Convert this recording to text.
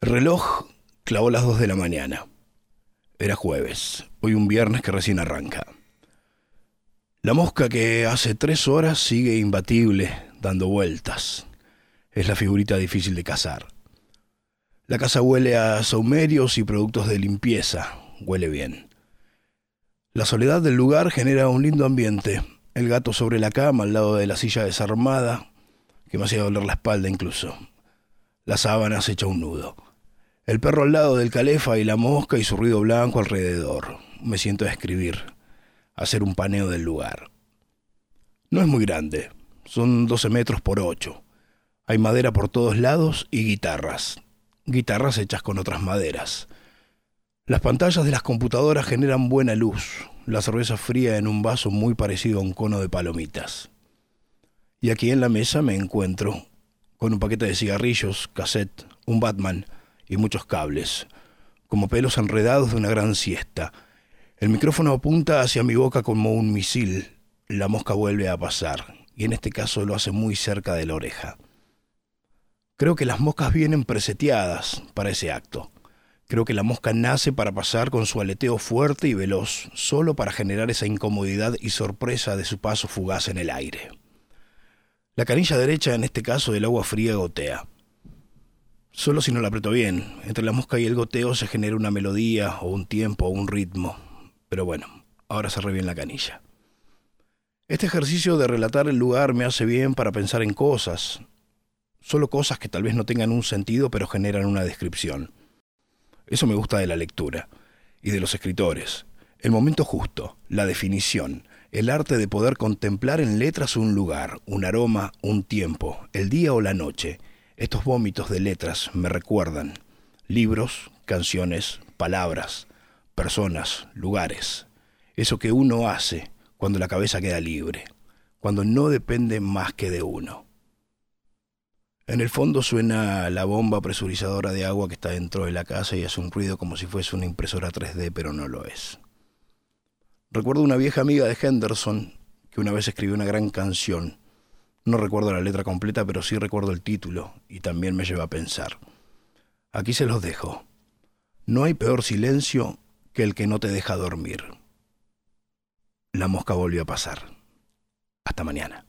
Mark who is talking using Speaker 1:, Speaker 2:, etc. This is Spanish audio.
Speaker 1: El reloj clavó las dos de la mañana. Era jueves, hoy un viernes que recién arranca. La mosca que hace tres horas sigue imbatible, dando vueltas. Es la figurita difícil de cazar. La casa huele a saumerios y productos de limpieza. Huele bien. La soledad del lugar genera un lindo ambiente. El gato sobre la cama, al lado de la silla desarmada, que me hacía doler la espalda incluso. La sábana se echa un nudo. El perro al lado del calefa y la mosca y su ruido blanco alrededor. Me siento a escribir, a hacer un paneo del lugar. No es muy grande, son 12 metros por 8. Hay madera por todos lados y guitarras. Guitarras hechas con otras maderas. Las pantallas de las computadoras generan buena luz, la cerveza fría en un vaso muy parecido a un cono de palomitas. Y aquí en la mesa me encuentro con un paquete de cigarrillos, cassette, un Batman, y muchos cables, como pelos enredados de una gran siesta. El micrófono apunta hacia mi boca como un misil. La mosca vuelve a pasar, y en este caso lo hace muy cerca de la oreja. Creo que las moscas vienen preseteadas para ese acto. Creo que la mosca nace para pasar con su aleteo fuerte y veloz, solo para generar esa incomodidad y sorpresa de su paso fugaz en el aire. La canilla derecha, en este caso del agua fría, gotea. Solo si no la aprieto bien. Entre la mosca y el goteo se genera una melodía o un tiempo o un ritmo. Pero bueno, ahora cerré bien la canilla. Este ejercicio de relatar el lugar me hace bien para pensar en cosas. Solo cosas que tal vez no tengan un sentido pero generan una descripción. Eso me gusta de la lectura y de los escritores. El momento justo, la definición, el arte de poder contemplar en letras un lugar, un aroma, un tiempo, el día o la noche, estos vómitos de letras me recuerdan libros, canciones, palabras, personas, lugares. Eso que uno hace cuando la cabeza queda libre, cuando no depende más que de uno. En el fondo suena la bomba presurizadora de agua que está dentro de la casa y hace un ruido como si fuese una impresora 3D, pero no lo es. Recuerdo una vieja amiga de Henderson que una vez escribió una gran canción no recuerdo la letra completa, pero sí recuerdo el título y también me lleva a pensar. Aquí se los dejo. No hay peor silencio que el que no te deja dormir. La mosca volvió a pasar. Hasta mañana.